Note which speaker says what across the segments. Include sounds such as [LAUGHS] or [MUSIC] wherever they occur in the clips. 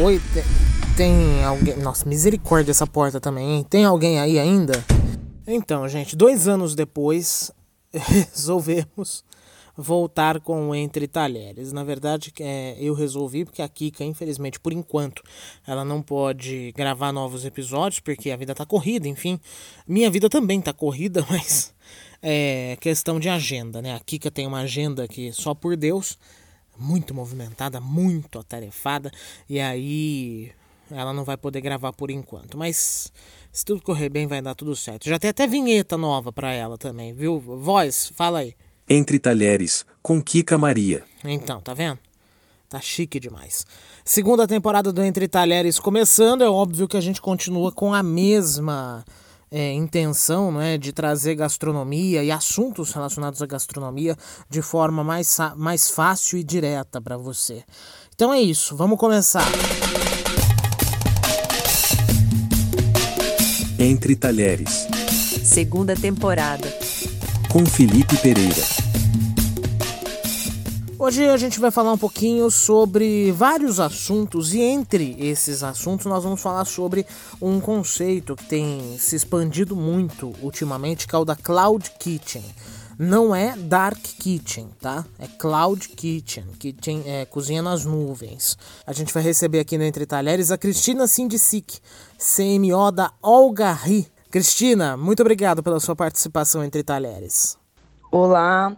Speaker 1: Oi, tem, tem alguém. Nossa, misericórdia essa porta também, hein? Tem alguém aí ainda? Então, gente, dois anos depois, [LAUGHS] resolvemos voltar com o Entre Talheres. Na verdade, é, eu resolvi porque a Kika, infelizmente, por enquanto, ela não pode gravar novos episódios porque a vida tá corrida, enfim. Minha vida também tá corrida, [LAUGHS] mas é questão de agenda, né? A Kika tem uma agenda que só por Deus, muito movimentada, muito atarefada, e aí ela não vai poder gravar por enquanto, mas se tudo correr bem vai dar tudo certo. Já tem até vinheta nova para ela também, viu? Voz, fala aí.
Speaker 2: Entre Talheres, com Kika Maria.
Speaker 1: Então, tá vendo? Tá chique demais. Segunda temporada do Entre Talheres começando, é óbvio que a gente continua com a mesma é, intenção né, de trazer gastronomia e assuntos relacionados à gastronomia de forma mais, mais fácil e direta para você. Então é isso, vamos começar.
Speaker 2: Entre Talheres.
Speaker 3: Segunda temporada
Speaker 2: com Felipe Pereira.
Speaker 1: Hoje a gente vai falar um pouquinho sobre vários assuntos e entre esses assuntos nós vamos falar sobre um conceito que tem se expandido muito ultimamente, que é o da Cloud Kitchen. Não é Dark Kitchen, tá? É Cloud Kitchen, kitchen é cozinha nas nuvens. A gente vai receber aqui no Entre Talheres a Cristina Sindicic, CMO da Olga Ri, Cristina, muito obrigado pela sua participação entre talheres.
Speaker 4: Olá,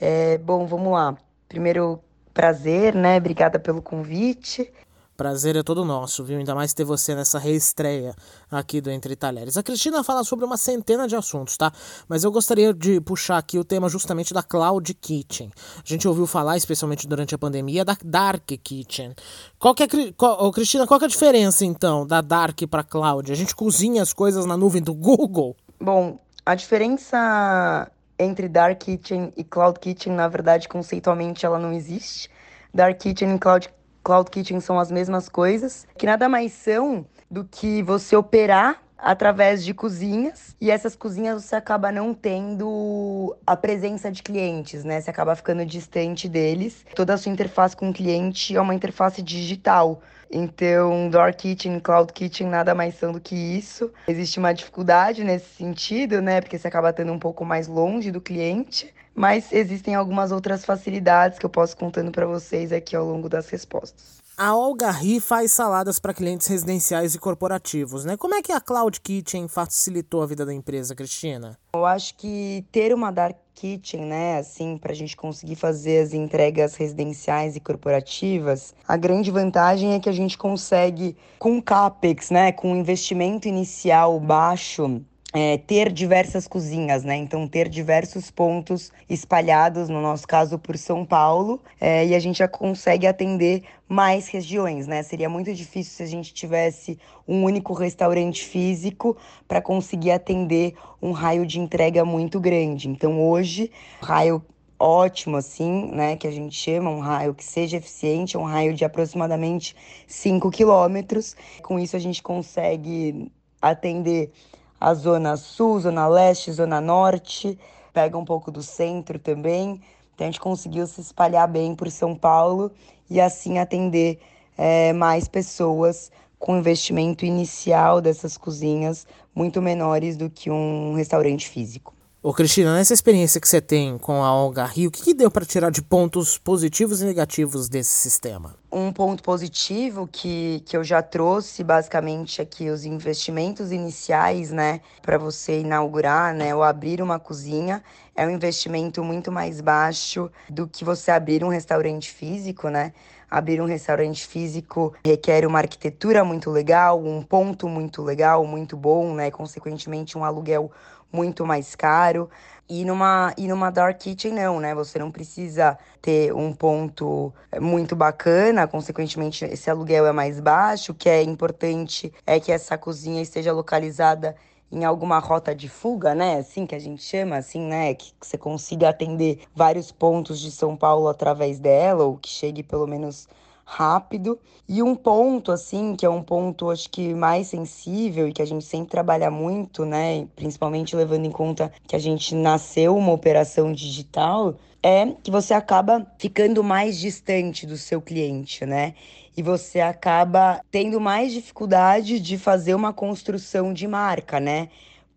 Speaker 4: é, bom, vamos lá. Primeiro, prazer, né? Obrigada pelo convite.
Speaker 1: Prazer é todo nosso, viu? Ainda mais ter você nessa reestreia aqui do Entre Talheres. A Cristina fala sobre uma centena de assuntos, tá? Mas eu gostaria de puxar aqui o tema justamente da Cloud Kitchen. A gente ouviu falar, especialmente durante a pandemia, da Dark Kitchen. Qual que é, qual, Cristina, qual que é a diferença, então, da Dark para Cloud? A gente cozinha as coisas na nuvem do Google?
Speaker 4: Bom, a diferença entre Dark Kitchen e Cloud Kitchen, na verdade, conceitualmente, ela não existe. Dark Kitchen e Cloud Cloud Kitchen são as mesmas coisas, que nada mais são do que você operar através de cozinhas e essas cozinhas você acaba não tendo a presença de clientes, né? Você acaba ficando distante deles. Toda a sua interface com o cliente é uma interface digital. Então, Door Kitchen Cloud Kitchen nada mais são do que isso. Existe uma dificuldade nesse sentido, né? Porque você acaba tendo um pouco mais longe do cliente. Mas existem algumas outras facilidades que eu posso contando para vocês aqui ao longo das respostas.
Speaker 1: A Olga Ri faz saladas para clientes residenciais e corporativos, né? Como é que a Cloud Kitchen facilitou a vida da empresa, Cristina?
Speaker 4: Eu acho que ter uma Dark Kitchen, né, assim, para a gente conseguir fazer as entregas residenciais e corporativas, a grande vantagem é que a gente consegue, com CAPEX, né, com investimento inicial baixo, é, ter diversas cozinhas, né? Então, ter diversos pontos espalhados, no nosso caso, por São Paulo, é, e a gente já consegue atender mais regiões, né? Seria muito difícil se a gente tivesse um único restaurante físico para conseguir atender um raio de entrega muito grande. Então, hoje, raio ótimo, assim, né? Que a gente chama um raio que seja eficiente, um raio de aproximadamente 5 quilômetros. Com isso, a gente consegue atender a zona sul, zona leste, zona norte, pega um pouco do centro também. Então a gente conseguiu se espalhar bem por São Paulo e assim atender é, mais pessoas com investimento inicial dessas cozinhas muito menores do que um restaurante físico.
Speaker 1: Ô Cristina, nessa experiência que você tem com a Olga Rio, o que, que, deu para tirar de pontos positivos e negativos desse sistema?
Speaker 4: Um ponto positivo que, que eu já trouxe, basicamente, aqui os investimentos iniciais, né, para você inaugurar, né, ou abrir uma cozinha, é um investimento muito mais baixo do que você abrir um restaurante físico, né? Abrir um restaurante físico requer uma arquitetura muito legal, um ponto muito legal, muito bom, né? Consequentemente, um aluguel muito mais caro. E numa, e numa dark kitchen não, né? Você não precisa ter um ponto muito bacana, consequentemente esse aluguel é mais baixo. O que é importante é que essa cozinha esteja localizada em alguma rota de fuga, né? Assim que a gente chama, assim, né? Que você consiga atender vários pontos de São Paulo através dela, ou que chegue pelo menos rápido. E um ponto, assim, que é um ponto, acho que mais sensível e que a gente sempre trabalha muito, né? Principalmente levando em conta que a gente nasceu uma operação digital, é que você acaba ficando mais distante do seu cliente, né? E você acaba tendo mais dificuldade de fazer uma construção de marca, né?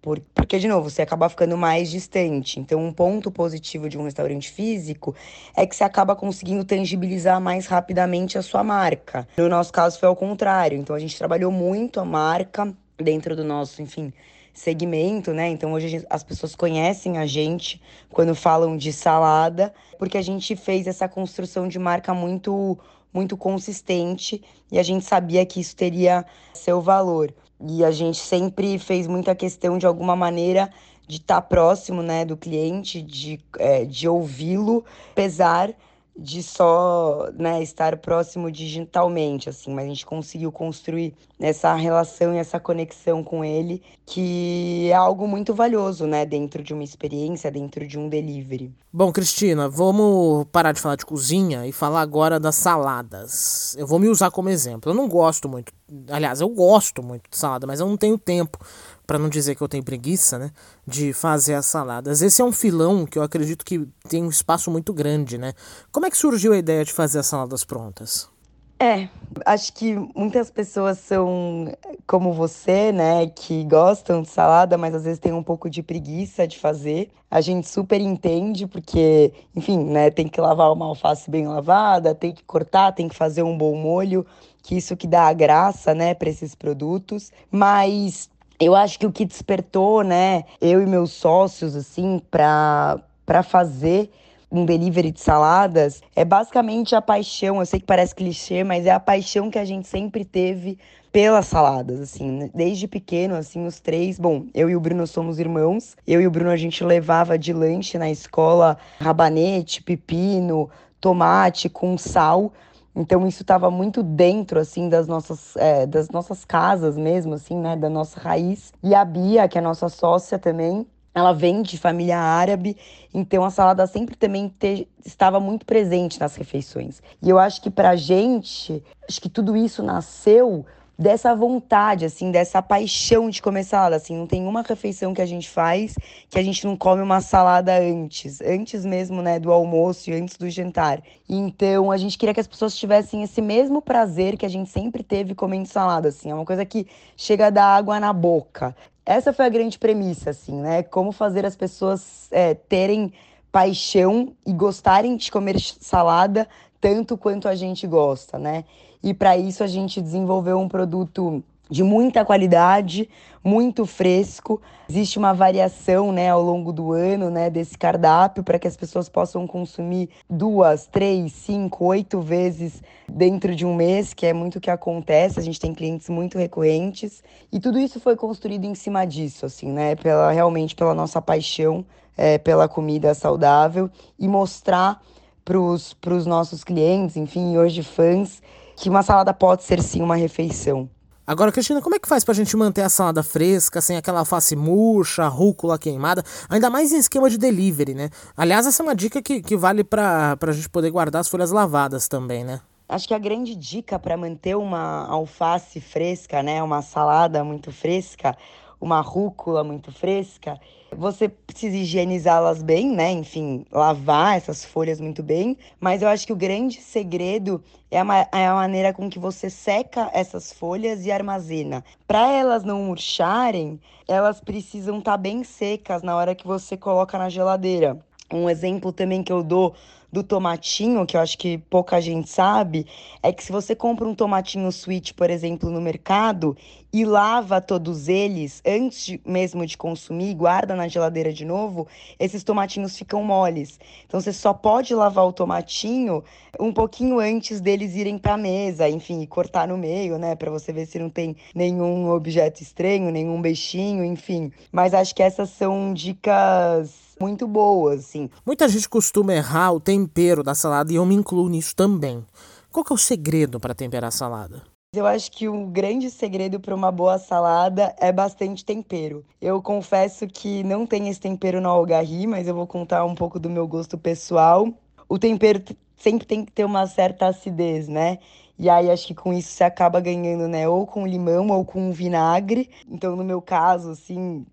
Speaker 4: Por, porque, de novo, você acaba ficando mais distante. Então, um ponto positivo de um restaurante físico é que você acaba conseguindo tangibilizar mais rapidamente a sua marca. No nosso caso, foi ao contrário. Então, a gente trabalhou muito a marca dentro do nosso, enfim, segmento, né? Então hoje as pessoas conhecem a gente quando falam de salada, porque a gente fez essa construção de marca muito muito consistente e a gente sabia que isso teria seu valor. E a gente sempre fez muita questão de alguma maneira de estar tá próximo, né, do cliente, de, é, de ouvi-lo, apesar de só né, estar próximo digitalmente, assim, mas a gente conseguiu construir essa relação e essa conexão com ele, que é algo muito valioso, né, dentro de uma experiência, dentro de um delivery.
Speaker 1: Bom, Cristina, vamos parar de falar de cozinha e falar agora das saladas. Eu vou me usar como exemplo. Eu não gosto muito, aliás, eu gosto muito de salada, mas eu não tenho tempo para não dizer que eu tenho preguiça, né, de fazer as saladas. Esse é um filão que eu acredito que tem um espaço muito grande, né? Como é que surgiu a ideia de fazer as saladas prontas?
Speaker 4: É, acho que muitas pessoas são como você, né, que gostam de salada, mas às vezes tem um pouco de preguiça de fazer. A gente super entende, porque, enfim, né, tem que lavar uma alface bem lavada, tem que cortar, tem que fazer um bom molho, que isso que dá a graça, né, para esses produtos. Mas eu acho que o que despertou, né, eu e meus sócios, assim, para fazer um delivery de saladas é basicamente a paixão. Eu sei que parece clichê, mas é a paixão que a gente sempre teve pelas saladas, assim, desde pequeno, assim, os três. Bom, eu e o Bruno somos irmãos. Eu e o Bruno a gente levava de lanche na escola rabanete, pepino, tomate com sal. Então isso estava muito dentro assim das nossas é, das nossas casas mesmo assim, né, da nossa raiz. E a Bia, que é nossa sócia também, ela vem de família árabe, então a salada sempre também te, estava muito presente nas refeições. E eu acho que pra gente, acho que tudo isso nasceu dessa vontade, assim, dessa paixão de comer salada, assim, não tem uma refeição que a gente faz que a gente não come uma salada antes, antes mesmo, né, do almoço e antes do jantar. Então, a gente queria que as pessoas tivessem esse mesmo prazer que a gente sempre teve comendo salada, assim, é uma coisa que chega a dar água na boca. Essa foi a grande premissa, assim, né, como fazer as pessoas é, terem paixão e gostarem de comer salada tanto quanto a gente gosta, né? E para isso a gente desenvolveu um produto de muita qualidade, muito fresco. Existe uma variação, né, ao longo do ano, né, desse cardápio para que as pessoas possam consumir duas, três, cinco, oito vezes dentro de um mês, que é muito o que acontece. A gente tem clientes muito recorrentes e tudo isso foi construído em cima disso, assim, né, pela realmente pela nossa paixão é, pela comida saudável e mostrar para os nossos clientes, enfim, hoje fãs, que uma salada pode ser sim uma refeição.
Speaker 1: Agora, Cristina, como é que faz pra gente manter a salada fresca, sem aquela alface murcha, rúcula queimada, ainda mais em esquema de delivery, né? Aliás, essa é uma dica que, que vale pra, pra gente poder guardar as folhas lavadas também, né?
Speaker 4: Acho que a grande dica para manter uma alface fresca, né, uma salada muito fresca, uma rúcula muito fresca, você precisa higienizá-las bem, né? Enfim, lavar essas folhas muito bem. Mas eu acho que o grande segredo é a, é a maneira com que você seca essas folhas e armazena. Para elas não murcharem, elas precisam estar tá bem secas na hora que você coloca na geladeira. Um exemplo também que eu dou do tomatinho, que eu acho que pouca gente sabe, é que se você compra um tomatinho sweet, por exemplo, no mercado e lava todos eles antes de, mesmo de consumir, guarda na geladeira de novo, esses tomatinhos ficam moles. Então você só pode lavar o tomatinho um pouquinho antes deles irem para a mesa, enfim, cortar no meio, né, para você ver se não tem nenhum objeto estranho, nenhum bichinho, enfim. Mas acho que essas são dicas muito boas, assim.
Speaker 1: Muita gente costuma errar o tempero da salada e eu me incluo nisso também. Qual que é o segredo para temperar a salada?
Speaker 4: Eu acho que um grande segredo para uma boa salada é bastante tempero. Eu confesso que não tem esse tempero no algarri, mas eu vou contar um pouco do meu gosto pessoal. O tempero sempre tem que ter uma certa acidez, né? E aí acho que com isso você acaba ganhando, né? Ou com limão ou com vinagre. Então, no meu caso, assim,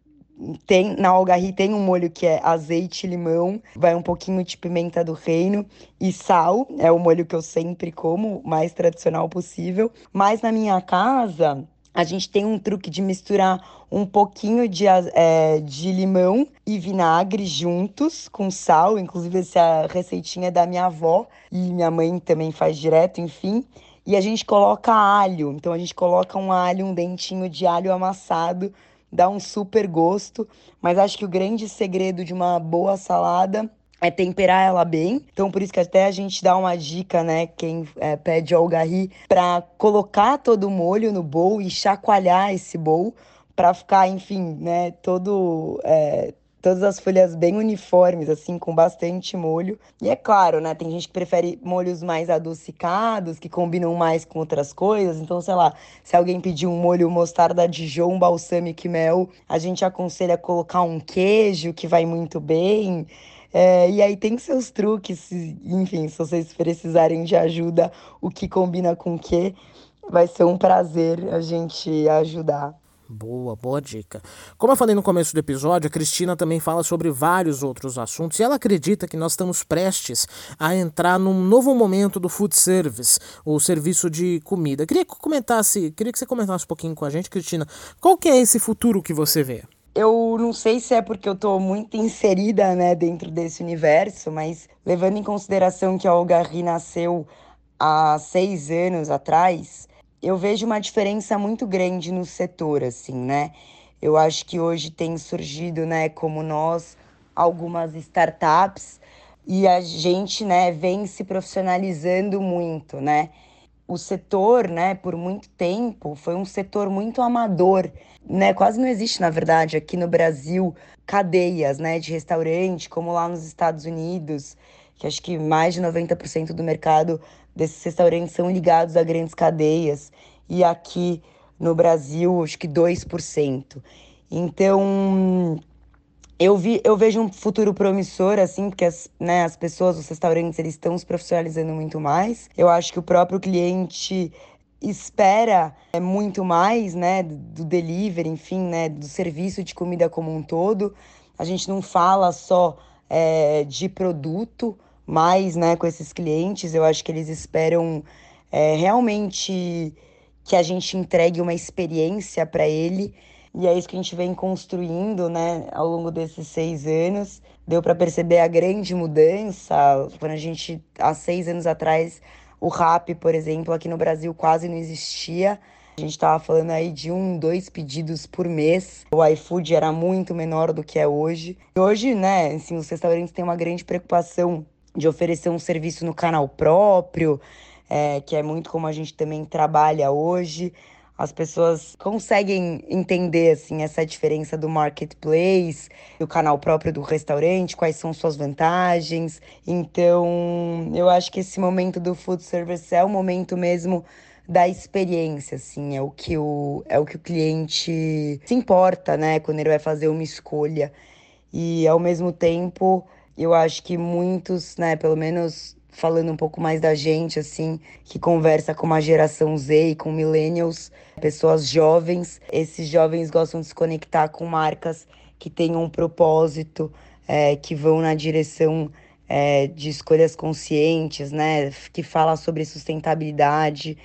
Speaker 4: tem na algarri tem um molho que é azeite, limão, vai um pouquinho de pimenta do reino e sal. É o molho que eu sempre como, mais tradicional possível. Mas na minha casa a gente tem um truque de misturar um pouquinho de, é, de limão e vinagre juntos com sal. Inclusive, essa receitinha é da minha avó e minha mãe também faz direto, enfim. E a gente coloca alho. Então, a gente coloca um alho, um dentinho de alho amassado dá um super gosto. Mas acho que o grande segredo de uma boa salada é temperar ela bem. Então, por isso que até a gente dá uma dica, né? Quem é, pede algarri, para colocar todo o molho no bowl e chacoalhar esse bowl para ficar, enfim, né? Todo é, todas as folhas bem uniformes, assim, com bastante molho. E é claro, né? Tem gente que prefere molhos mais adocicados, que combinam mais com outras coisas. Então, sei lá, se alguém pedir um molho mostarda Dijon, balsamico e mel, a gente aconselha colocar um queijo, que vai muito bem. É, e aí tem seus truques, enfim, se vocês precisarem de ajuda, o que combina com o que, vai ser um prazer a gente ajudar.
Speaker 1: Boa, boa dica. Como eu falei no começo do episódio, a Cristina também fala sobre vários outros assuntos e ela acredita que nós estamos prestes a entrar num novo momento do food service, o serviço de comida. Queria que comentasse, queria que você comentasse um pouquinho com a gente, Cristina, qual que é esse futuro que você vê?
Speaker 4: Eu não sei se é porque eu estou muito inserida, né, dentro desse universo, mas levando em consideração que a Olgarri nasceu há seis anos atrás, eu vejo uma diferença muito grande no setor, assim, né? Eu acho que hoje tem surgido, né, como nós, algumas startups e a gente, né, vem se profissionalizando muito, né? O setor, né, por muito tempo foi um setor muito amador, né? Quase não existe, na verdade, aqui no Brasil cadeias, né, de restaurante, como lá nos Estados Unidos, que acho que mais de 90% do mercado desses restaurantes são ligados a grandes cadeias e aqui no Brasil acho que 2%. Então, eu, vi, eu vejo um futuro promissor, assim, porque as, né, as pessoas, os restaurantes, eles estão se profissionalizando muito mais. Eu acho que o próprio cliente espera é, muito mais, né, do delivery, enfim, né, do serviço de comida como um todo. A gente não fala só é, de produto, mais, né, com esses clientes. Eu acho que eles esperam é, realmente que a gente entregue uma experiência para ele. E é isso que a gente vem construindo, né, ao longo desses seis anos. Deu para perceber a grande mudança. Quando a gente, há seis anos atrás, o rap, por exemplo, aqui no Brasil quase não existia. A gente estava falando aí de um, dois pedidos por mês. O iFood era muito menor do que é hoje. E hoje, né, assim, os restaurantes têm uma grande preocupação de oferecer um serviço no canal próprio, é, que é muito como a gente também trabalha hoje. As pessoas conseguem entender assim essa diferença do marketplace, do canal próprio do restaurante, quais são suas vantagens. Então, eu acho que esse momento do food service é o momento mesmo da experiência, assim, é o que o é o que o cliente se importa, né, quando ele vai fazer uma escolha. E ao mesmo tempo, eu acho que muitos, né, pelo menos falando um pouco mais da gente, assim, que conversa com uma geração Z e com millennials, pessoas jovens. Esses jovens gostam de se conectar com marcas que tenham um propósito, é, que vão na direção é, de escolhas conscientes, né, que fala sobre sustentabilidade.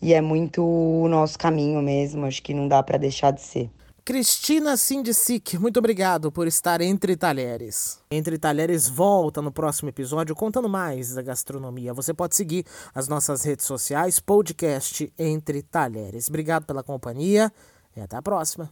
Speaker 4: E é muito o nosso caminho mesmo, acho que não dá para deixar de ser.
Speaker 1: Cristina Sindicic, muito obrigado por estar entre talheres. Entre talheres volta no próximo episódio contando mais da gastronomia. Você pode seguir as nossas redes sociais, podcast Entre Talheres. Obrigado pela companhia e até a próxima.